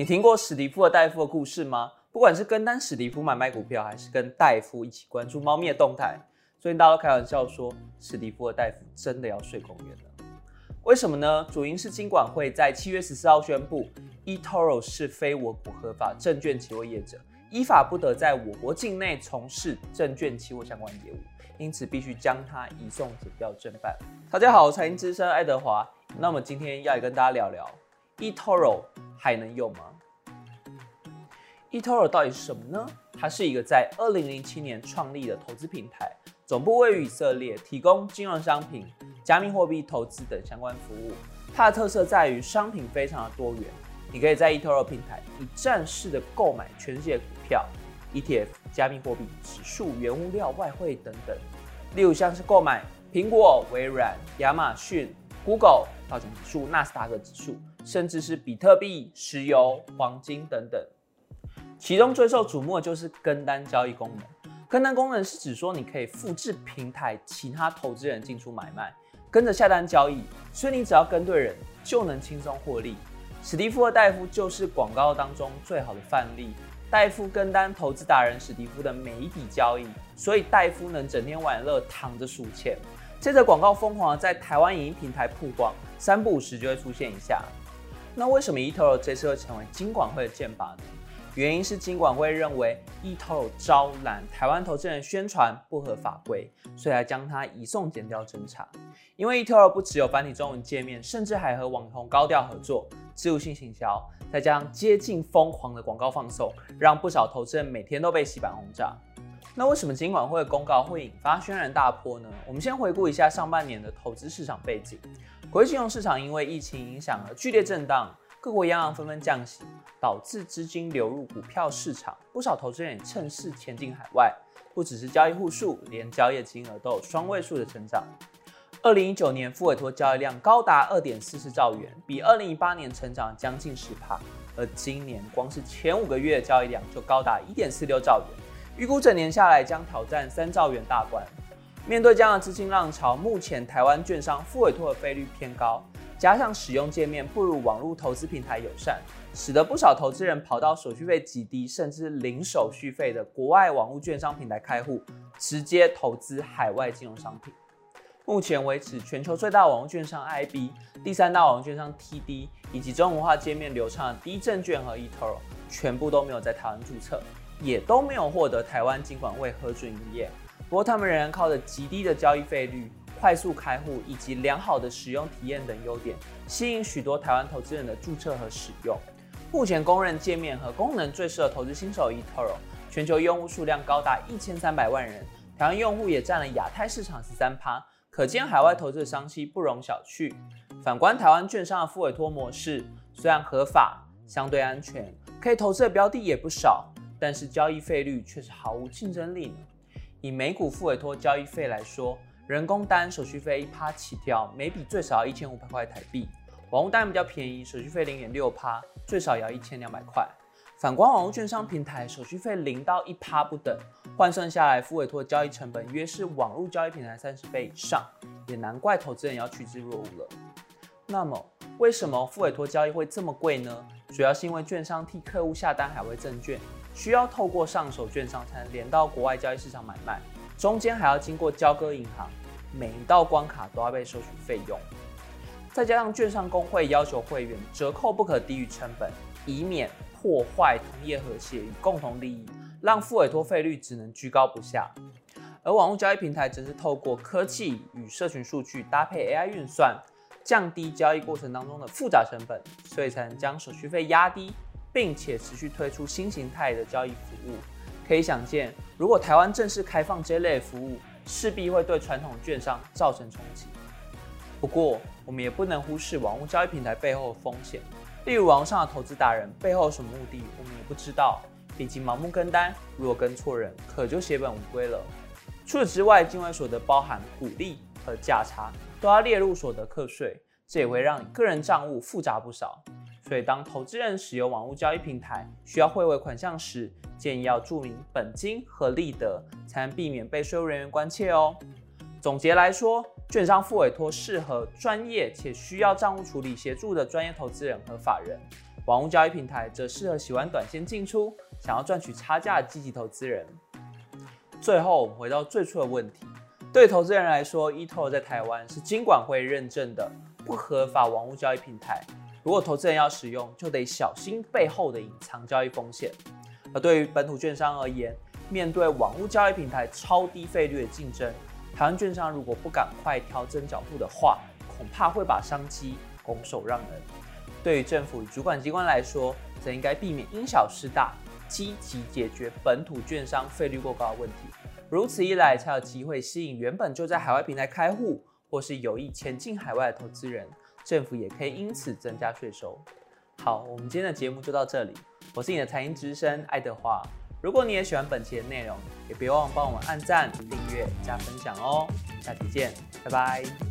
你听过史蒂夫和戴夫的故事吗？不管是跟单史蒂夫买卖股票，还是跟戴夫一起关注猫咪的动态，最近大家都开玩笑说，史蒂夫和戴夫真的要睡公园了。为什么呢？主因是金管会在七月十四号宣布，eToro 是非我国合法证券期货业者，依法不得在我国境内从事证券期货相关业务，因此必须将它移送检调侦办。大家好，财经资深爱德华，那么今天要来跟大家聊聊 eToro 还能用吗？eToro 到底是什么呢？它是一个在二零零七年创立的投资平台，总部位于以色列，提供金融商品。加密货币投资等相关服务，它的特色在于商品非常的多元。你可以在 eToro 平台一站式的购买全世界股票、ETF、加密货币、指数、原物料、外汇等等。例如像是购买苹果、微软、亚马逊、Google、道琼指数、纳斯达克指数，甚至是比特币、石油、黄金等等。其中最受瞩目的就是跟单交易功能。跟单功能是指说你可以复制平台其他投资人进出买卖。跟着下单交易，所以你只要跟对人就能轻松获利。史蒂夫和戴夫就是广告当中最好的范例。戴夫跟单投资达人史蒂夫的每一笔交易，所以戴夫能整天玩乐躺着数钱。接着广告疯狂在台湾影音平台曝光，三不五时就会出现一下。那为什么 eToro 这次会成为金管会的箭靶呢？原因是金管会认为 eToro 招揽台湾投资人宣传不合法规，所以来将它移送检调侦查。因为 eToro 不只有繁体中文界面，甚至还和网红高调合作，自由性行销，再加上接近疯狂的广告放送，让不少投资人每天都被洗版轰炸。那为什么金管会的公告会引发轩然大波呢？我们先回顾一下上半年的投资市场背景，国际金融市场因为疫情影响而剧烈震荡。各国央行纷纷降息，导致资金流入股票市场，不少投资人也趁势前进海外。不只是交易户数，连交易金额都有双位数的成长。二零一九年副委托交易量高达二点四四兆元，比二零一八年成长将近十帕。而今年光是前五个月交易量就高达一点四六兆元，预估整年下来将挑战三兆元大关。面对这样的资金浪潮，目前台湾券商付委托的费率偏高。加上使用界面不如网络投资平台友善，使得不少投资人跑到手续费极低甚至零手续费的国外网络券商平台开户，直接投资海外金融商品。目前为止，全球最大网络券商 IB、第三大网络券商 TD 以及中文化界面流畅的 D 证券和 eToro，全部都没有在台湾注册，也都没有获得台湾金管会核准营业。不过，他们仍然靠着极低的交易费率。快速开户以及良好的使用体验等优点，吸引许多台湾投资人的注册和使用。目前公认界面和功能最适合投资新手 eToro，全球用户数量高达一千三百万人，台湾用户也占了亚太市场十三趴，可见海外投资的商机不容小觑。反观台湾券商的副委托模式，虽然合法、相对安全，可以投资的标的也不少，但是交易费率却是毫无竞争力呢。以美股付委托交易费来说，人工单手续费一趴起跳，每笔最少要一千五百块台币。网络单比较便宜，手续费零点六趴，最少也要一千两百块。反观网络券商平台，手续费零到一趴不等，换算下来，付委托交易成本约是网络交易平台三十倍以上，也难怪投资人要趋之若鹜了。那么，为什么付委托交易会这么贵呢？主要是因为券商替客户下单海外证券，需要透过上手券商才能连到国外交易市场买卖，中间还要经过交割银行。每一道关卡都要被收取费用，再加上券商工会要求会员折扣不可低于成本，以免破坏同业和谐与共同利益，让付委托费率只能居高不下。而网络交易平台则是透过科技与社群数据搭配 AI 运算，降低交易过程当中的复杂成本，所以才能将手续费压低，并且持续推出新形态的交易服务。可以想见，如果台湾正式开放这类服务，势必会对传统券商造成冲击。不过，我们也不能忽视网络交易平台背后的风险，例如网上的投资达人背后有什么目的，我们也不知道。以及盲目跟单，如果跟错人，可就血本无归了。除此之外，境外所得包含股利和价差，都要列入所得课税，这也会让你个人账务复杂不少。所以，当投资人使用网络交易平台需要汇汇款项时，建议要注明本金和利得，才能避免被税务人员关切哦。总结来说，券商副委托适合专业且需要账务处理协助的专业投资人和法人。网物交易平台则适合喜欢短线进出、想要赚取差价的积极投资人。最后，我们回到最初的问题：对投资人来说，eToro 在台湾是金管会认证的不合法网物交易平台。如果投资人要使用，就得小心背后的隐藏交易风险。而对于本土券商而言，面对网物交易平台超低费率的竞争，台湾券商如果不赶快调整脚步的话，恐怕会把商机拱手让人。对于政府与主管机关来说，则应该避免因小失大，积极解决本土券商费率过高的问题。如此一来，才有机会吸引原本就在海外平台开户或是有意前进海外的投资人，政府也可以因此增加税收。好，我们今天的节目就到这里。我是你的财经之声爱德华。如果你也喜欢本期的内容，也别忘帮我们按赞、订阅、加分享哦。下期见，拜拜。